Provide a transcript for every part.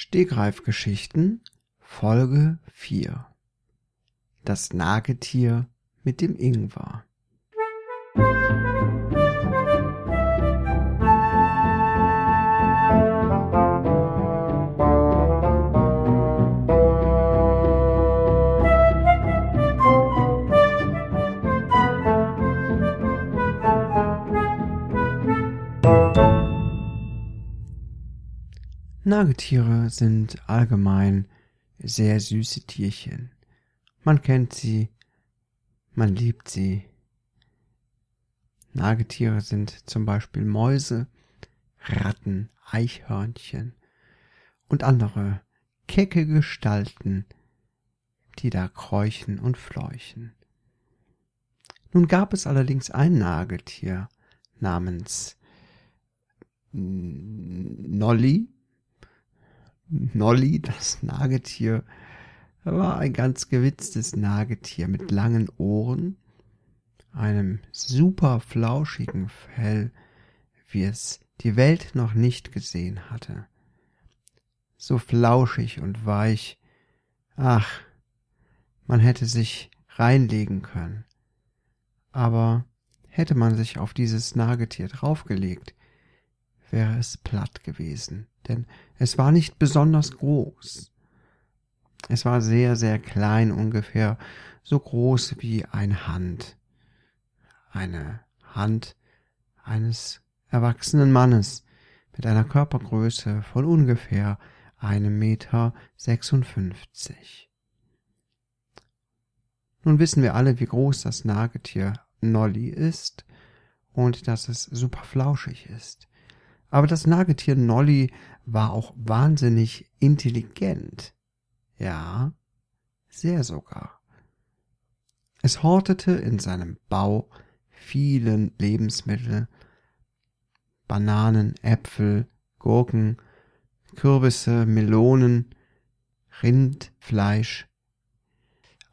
Stegreifgeschichten Folge 4 Das Nagetier mit dem Ingwer Nagetiere sind allgemein sehr süße Tierchen. Man kennt sie, man liebt sie. Nagetiere sind zum Beispiel Mäuse, Ratten, Eichhörnchen und andere kecke Gestalten, die da kräuchen und fleuchen. Nun gab es allerdings ein Nagetier namens Nolly, Nolly, das Nagetier, war ein ganz gewitztes Nagetier mit langen Ohren, einem super flauschigen Fell, wie es die Welt noch nicht gesehen hatte. So flauschig und weich, ach, man hätte sich reinlegen können. Aber hätte man sich auf dieses Nagetier draufgelegt, wäre es platt gewesen, denn es war nicht besonders groß. Es war sehr, sehr klein, ungefähr so groß wie eine Hand. Eine Hand eines erwachsenen Mannes mit einer Körpergröße von ungefähr einem Meter sechsundfünfzig. Nun wissen wir alle, wie groß das Nagetier Nolly ist und dass es super flauschig ist. Aber das Nagetier Nolly war auch wahnsinnig intelligent. Ja, sehr sogar. Es hortete in seinem Bau vielen Lebensmittel, Bananen, Äpfel, Gurken, Kürbisse, Melonen, Rindfleisch.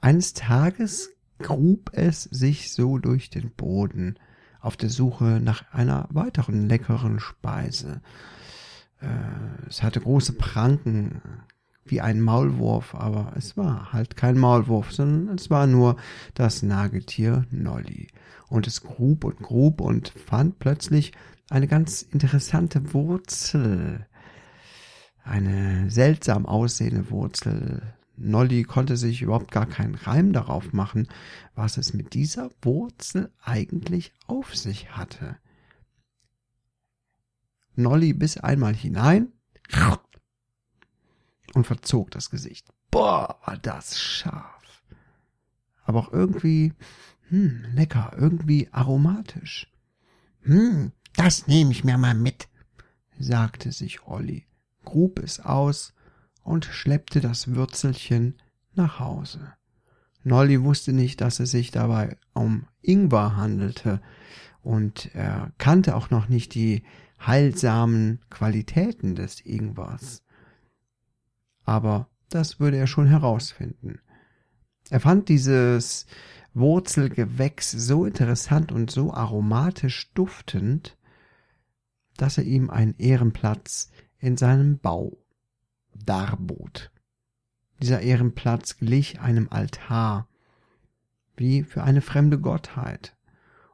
Eines Tages grub es sich so durch den Boden, auf der Suche nach einer weiteren leckeren Speise. Äh, es hatte große Pranken wie ein Maulwurf, aber es war halt kein Maulwurf, sondern es war nur das Nagetier Nolly. Und es grub und grub und fand plötzlich eine ganz interessante Wurzel. Eine seltsam aussehende Wurzel, Nolly konnte sich überhaupt gar keinen Reim darauf machen, was es mit dieser Wurzel eigentlich auf sich hatte. Nolly biss einmal hinein und verzog das Gesicht. Boah, war das scharf. Aber auch irgendwie, hm, lecker, irgendwie aromatisch. Hm, das nehme ich mir mal mit, sagte sich Olli, grub es aus und schleppte das Würzelchen nach Hause. Nolly wusste nicht, dass es sich dabei um Ingwer handelte, und er kannte auch noch nicht die heilsamen Qualitäten des Ingwers. Aber das würde er schon herausfinden. Er fand dieses Wurzelgewächs so interessant und so aromatisch duftend, dass er ihm einen Ehrenplatz in seinem Bau darbot. Dieser Ehrenplatz glich einem Altar, wie für eine fremde Gottheit.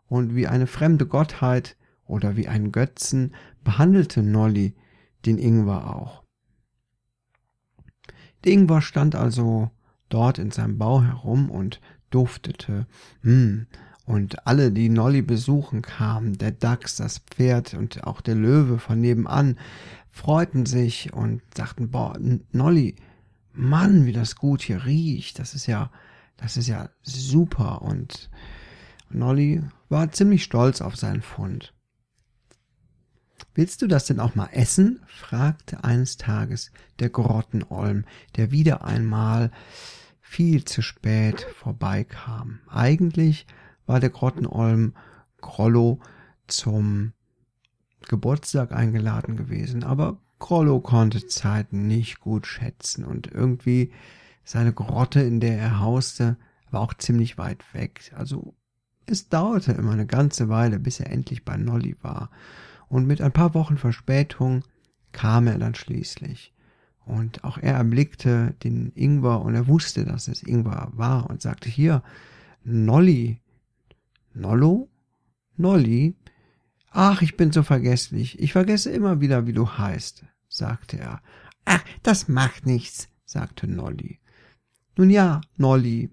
Und wie eine fremde Gottheit oder wie ein Götzen behandelte Nolly den Ingwer auch. Der Ingwer stand also dort in seinem Bau herum und duftete. Hm. Und alle, die Nolly besuchen kamen, der Dachs, das Pferd und auch der Löwe von nebenan, freuten sich und sagten, boah, Nolly, Mann, wie das gut hier riecht. Das ist ja, das ist ja super. Und Nolly war ziemlich stolz auf seinen Fund. Willst du das denn auch mal essen? fragte eines Tages der Grottenolm, der wieder einmal viel zu spät vorbeikam. Eigentlich war der Grottenolm Grollo zum Geburtstag eingeladen gewesen, aber Grollo konnte Zeiten nicht gut schätzen und irgendwie seine Grotte, in der er hauste, war auch ziemlich weit weg. Also es dauerte immer eine ganze Weile, bis er endlich bei Nolly war. Und mit ein paar Wochen Verspätung kam er dann schließlich. Und auch er erblickte den Ingwer und er wusste, dass es Ingwer war und sagte, hier, Nolli. Nollo? Nolli? Ach, ich bin so vergesslich. Ich vergesse immer wieder, wie du heißt, sagte er. Ach, das macht nichts, sagte Nolli. Nun ja, Nolli,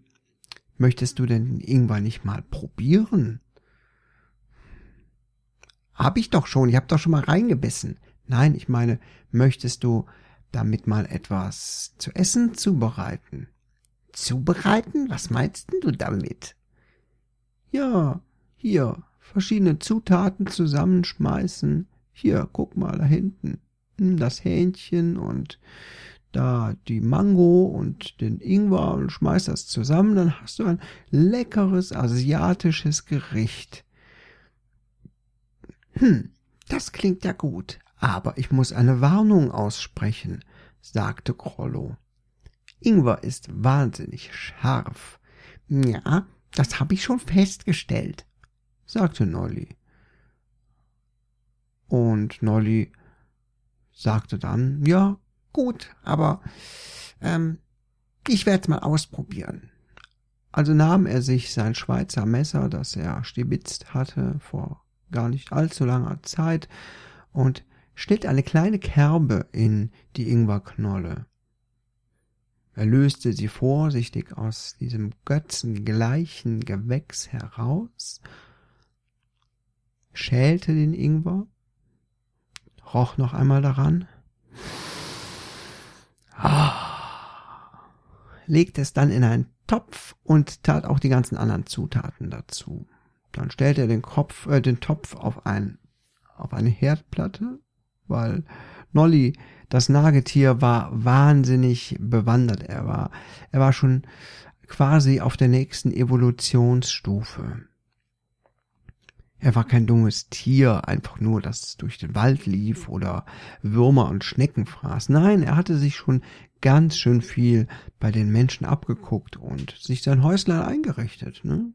möchtest du denn den Ingwer nicht mal probieren? Hab ich doch schon, ich hab doch schon mal reingebissen. Nein, ich meine, möchtest du damit mal etwas zu essen zubereiten? Zubereiten? Was meinst denn du damit? Ja, hier, verschiedene Zutaten zusammenschmeißen. Hier, guck mal da hinten. Das Hähnchen und da die Mango und den Ingwer und schmeiß das zusammen, dann hast du ein leckeres asiatisches Gericht. Hm, das klingt ja gut, aber ich muss eine Warnung aussprechen, sagte Grollo. Ingwer ist wahnsinnig scharf. Ja, das habe ich schon festgestellt, sagte Nolli. Und Nolli sagte dann, ja, gut, aber ähm, ich werde es mal ausprobieren. Also nahm er sich sein Schweizer Messer, das er stibitzt hatte vor gar nicht allzu langer Zeit, und schnitt eine kleine Kerbe in die Ingwerknolle. Er löste sie vorsichtig aus diesem götzengleichen Gewächs heraus, schälte den Ingwer, roch noch einmal daran, legte es dann in einen Topf und tat auch die ganzen anderen Zutaten dazu. Dann stellte er den Kopf, äh, den Topf auf ein, auf eine Herdplatte, weil Nolly, das Nagetier, war wahnsinnig bewandert. Er war, er war schon quasi auf der nächsten Evolutionsstufe. Er war kein dummes Tier, einfach nur, das durch den Wald lief oder Würmer und Schnecken fraß. Nein, er hatte sich schon ganz schön viel bei den Menschen abgeguckt und sich sein Häuslein eingerichtet. Ne?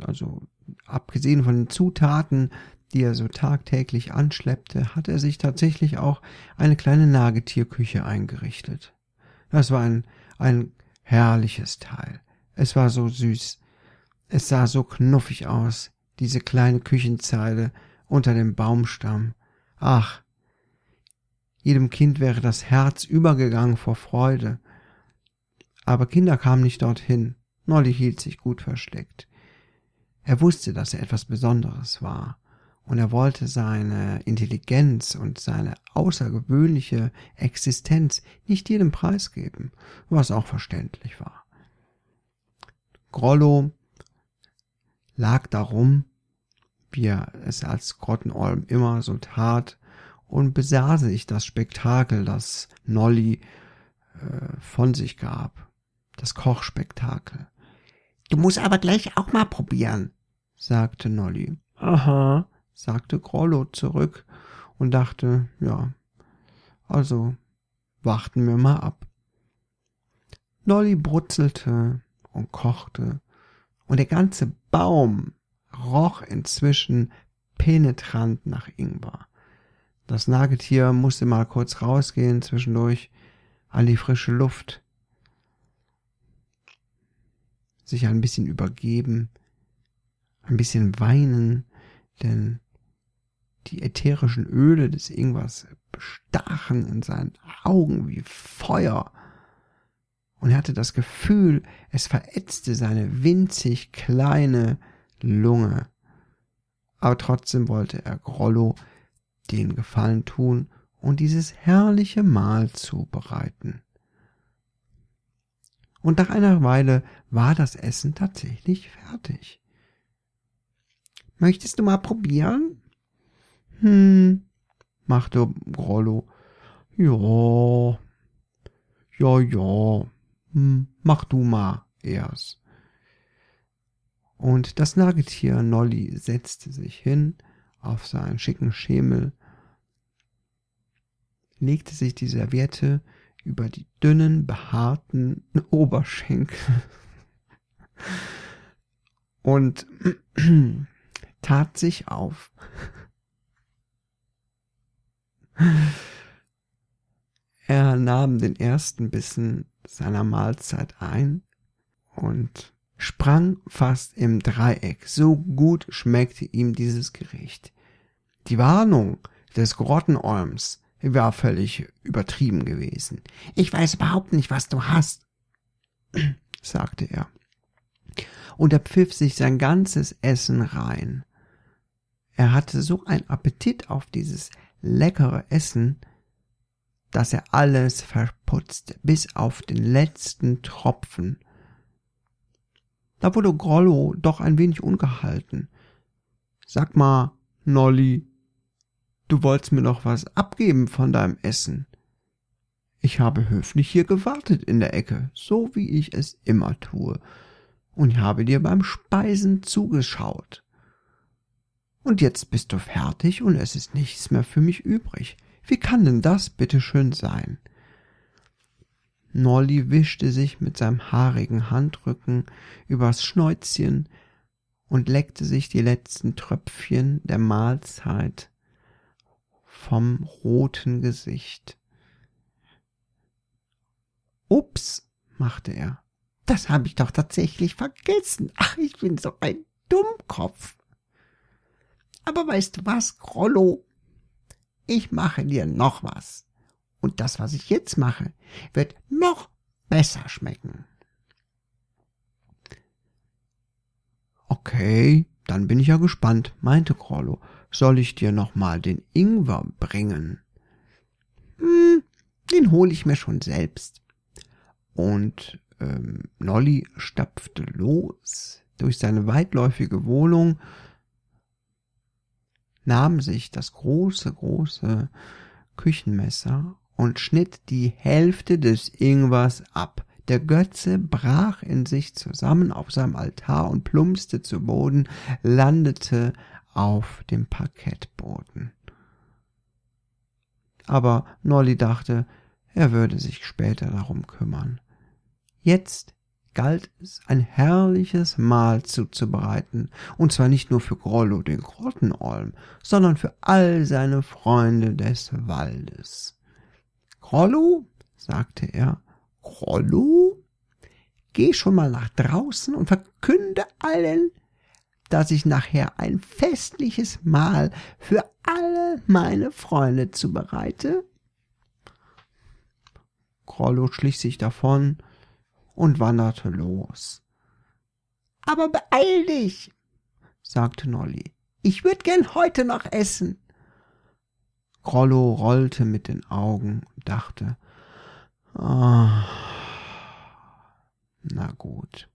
Also abgesehen von den Zutaten, die er so tagtäglich anschleppte, hat er sich tatsächlich auch eine kleine Nagetierküche eingerichtet. Das war ein, ein herrliches Teil. Es war so süß. Es sah so knuffig aus, diese kleine Küchenzeile unter dem Baumstamm. Ach, jedem Kind wäre das Herz übergegangen vor Freude. Aber Kinder kamen nicht dorthin. Nolly hielt sich gut versteckt. Er wusste, dass er etwas Besonderes war, und er wollte seine Intelligenz und seine außergewöhnliche Existenz nicht jedem preisgeben, was auch verständlich war. Grollo lag darum, wie er es als Grottenolm immer so tat, und besah sich das Spektakel, das Nolly äh, von sich gab, das Kochspektakel. Du musst aber gleich auch mal probieren, sagte Nolly. Aha, sagte Grollo zurück und dachte, ja, also warten wir mal ab. Nolly brutzelte und kochte, und der ganze Baum roch inzwischen penetrant nach Ingwer. Das Nagetier musste mal kurz rausgehen zwischendurch an die frische Luft, sich ein bisschen übergeben, ein bisschen weinen, denn die ätherischen Öle des Ingwers bestachen in seinen Augen wie Feuer. Und er hatte das Gefühl, es verätzte seine winzig kleine Lunge. Aber trotzdem wollte er Grollo den Gefallen tun und dieses herrliche Mahl zubereiten. Und nach einer Weile war das Essen tatsächlich fertig. Möchtest du mal probieren? Hm, machte Grollo. Ja, ja, ja, mach du mal erst. Und das Nagetier Nolli setzte sich hin auf seinen schicken Schemel, legte sich die Serviette über die dünnen, behaarten Oberschenkel und tat sich auf. Nahm den ersten Bissen seiner Mahlzeit ein und sprang fast im Dreieck. So gut schmeckte ihm dieses Gericht. Die Warnung des Grottenolms war völlig übertrieben gewesen. Ich weiß überhaupt nicht, was du hast, sagte er. Und er pfiff sich sein ganzes Essen rein. Er hatte so einen Appetit auf dieses leckere Essen, dass er alles verputzte, bis auf den letzten Tropfen. Da wurde Grollo doch ein wenig ungehalten. Sag mal, Nolly, du wolltest mir doch was abgeben von deinem Essen. Ich habe höflich hier gewartet in der Ecke, so wie ich es immer tue, und habe dir beim Speisen zugeschaut. Und jetzt bist du fertig und es ist nichts mehr für mich übrig. Wie kann denn das bitte schön sein? Nolly wischte sich mit seinem haarigen Handrücken übers Schnäuzchen und leckte sich die letzten Tröpfchen der Mahlzeit vom roten Gesicht. Ups, machte er. Das habe ich doch tatsächlich vergessen. Ach, ich bin so ein Dummkopf. Aber weißt du was, Grollo? Ich mache dir noch was. Und das, was ich jetzt mache, wird noch besser schmecken. Okay, dann bin ich ja gespannt, meinte Grollo. Soll ich dir noch mal den Ingwer bringen? Hm, den hol ich mir schon selbst. Und ähm, Nolly stapfte los durch seine weitläufige Wohnung, nahm sich das große, große Küchenmesser und schnitt die Hälfte des Ingwers ab. Der Götze brach in sich zusammen auf seinem Altar und plumpste zu Boden, landete auf dem Parkettboden. Aber Nolly dachte, er würde sich später darum kümmern. Jetzt galt es, ein herrliches Mahl zuzubereiten, und zwar nicht nur für Grollo den Grottenolm, sondern für all seine Freunde des Waldes. Grollo, sagte er, Grollo, geh schon mal nach draußen und verkünde allen, dass ich nachher ein festliches Mahl für alle meine Freunde zubereite. Grollo schlich sich davon und wanderte los. Aber beeil dich, sagte Nolly. Ich würd gern heute noch essen. Grollo rollte mit den Augen und dachte, ah, na gut.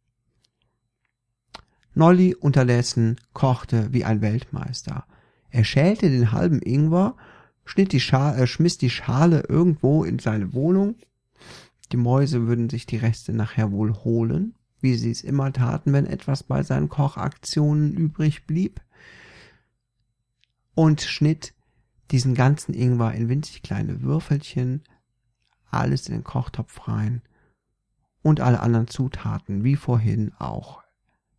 Nolly unterdessen kochte wie ein Weltmeister. Er schälte den halben Ingwer, schnitt die Schale, äh, schmiss die Schale irgendwo in seine Wohnung. Die Mäuse würden sich die Reste nachher wohl holen, wie sie es immer taten, wenn etwas bei seinen Kochaktionen übrig blieb. Und schnitt diesen ganzen Ingwer in winzig kleine Würfelchen, alles in den Kochtopf rein und alle anderen Zutaten wie vorhin auch.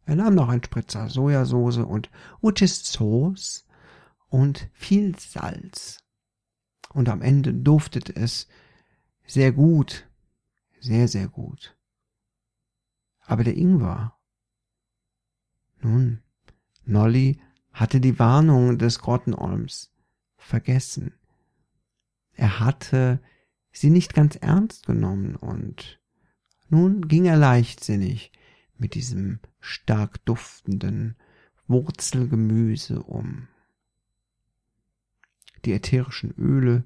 Er nahm noch einen Spritzer Sojasauce und Utis Sauce und viel Salz. Und am Ende duftete es sehr gut, sehr, sehr gut. Aber der Ingwer. Nun, Nolly hatte die Warnung des Grottenolms vergessen. Er hatte sie nicht ganz ernst genommen und nun ging er leichtsinnig mit diesem stark duftenden Wurzelgemüse um. Die ätherischen Öle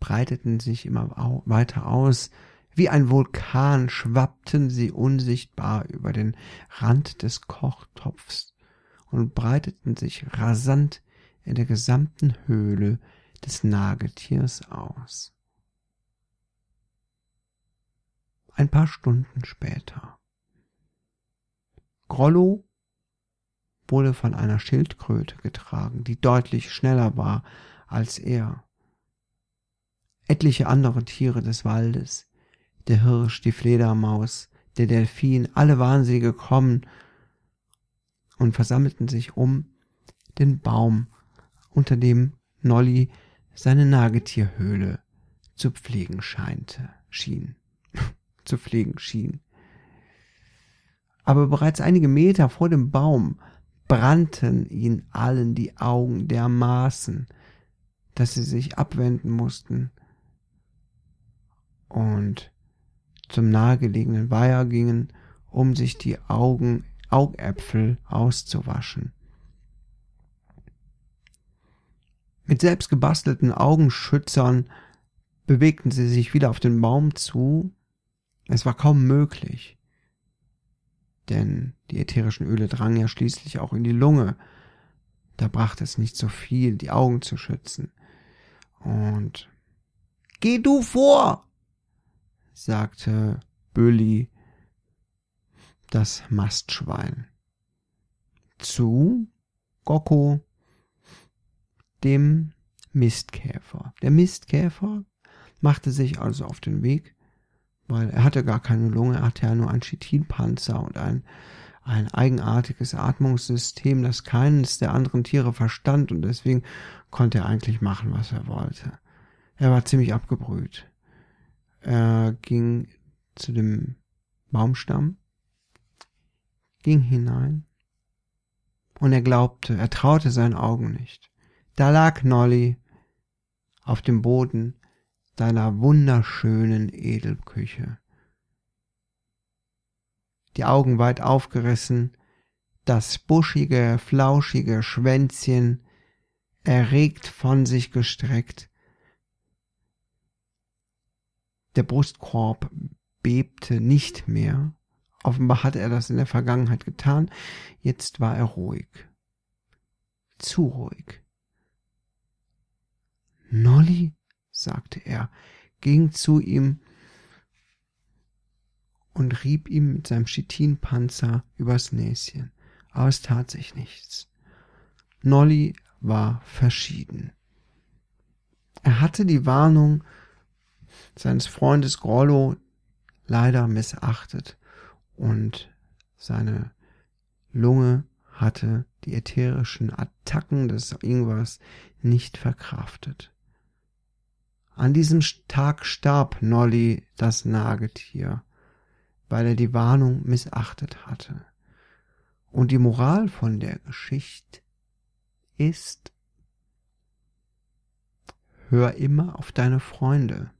breiteten sich immer weiter aus, wie ein Vulkan schwappten sie unsichtbar über den Rand des Kochtopfs und breiteten sich rasant in der gesamten Höhle des Nagetiers aus. Ein paar Stunden später. Grollo wurde von einer Schildkröte getragen, die deutlich schneller war als er. Etliche andere Tiere des Waldes, der Hirsch, die Fledermaus, der Delfin, alle waren sie gekommen und versammelten sich um den Baum unter dem Nolly seine Nagetierhöhle zu pflegen scheinte, schien. zu pflegen schien. Aber bereits einige Meter vor dem Baum brannten ihn allen die Augen dermaßen, dass sie sich abwenden mussten und zum nahegelegenen Weiher gingen, um sich die Augen, Augäpfel auszuwaschen. Mit selbst gebastelten Augenschützern bewegten sie sich wieder auf den Baum zu. Es war kaum möglich, denn die ätherischen Öle drangen ja schließlich auch in die Lunge. Da brachte es nicht so viel, die Augen zu schützen. Und Geh du vor, sagte Bölli, das Mastschwein. Zu Gokko, dem Mistkäfer. Der Mistkäfer machte sich also auf den Weg, weil er hatte gar keine Lunge, er hatte ja nur einen Chitinpanzer und ein, ein eigenartiges Atmungssystem, das keines der anderen Tiere verstand und deswegen konnte er eigentlich machen, was er wollte. Er war ziemlich abgebrüht. Er ging zu dem Baumstamm, ging hinein und er glaubte, er traute seinen Augen nicht. Da lag Nolly auf dem Boden deiner wunderschönen Edelküche. Die Augen weit aufgerissen, das buschige, flauschige Schwänzchen erregt von sich gestreckt. Der Brustkorb bebte nicht mehr. Offenbar hatte er das in der Vergangenheit getan. Jetzt war er ruhig. Zu ruhig. Nolly, sagte er, ging zu ihm und rieb ihm mit seinem Chitinpanzer übers Näschen. Aber es tat sich nichts. Nolly war verschieden. Er hatte die Warnung seines Freundes Grollo leider missachtet und seine Lunge hatte die ätherischen Attacken des Ingwers nicht verkraftet. An diesem Tag starb Nolly das Nagetier, weil er die Warnung missachtet hatte. Und die Moral von der Geschichte ist, hör immer auf deine Freunde,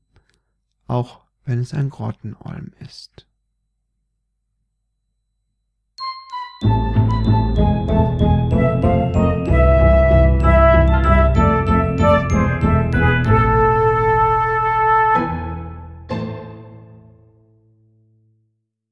auch wenn es ein Grottenolm ist.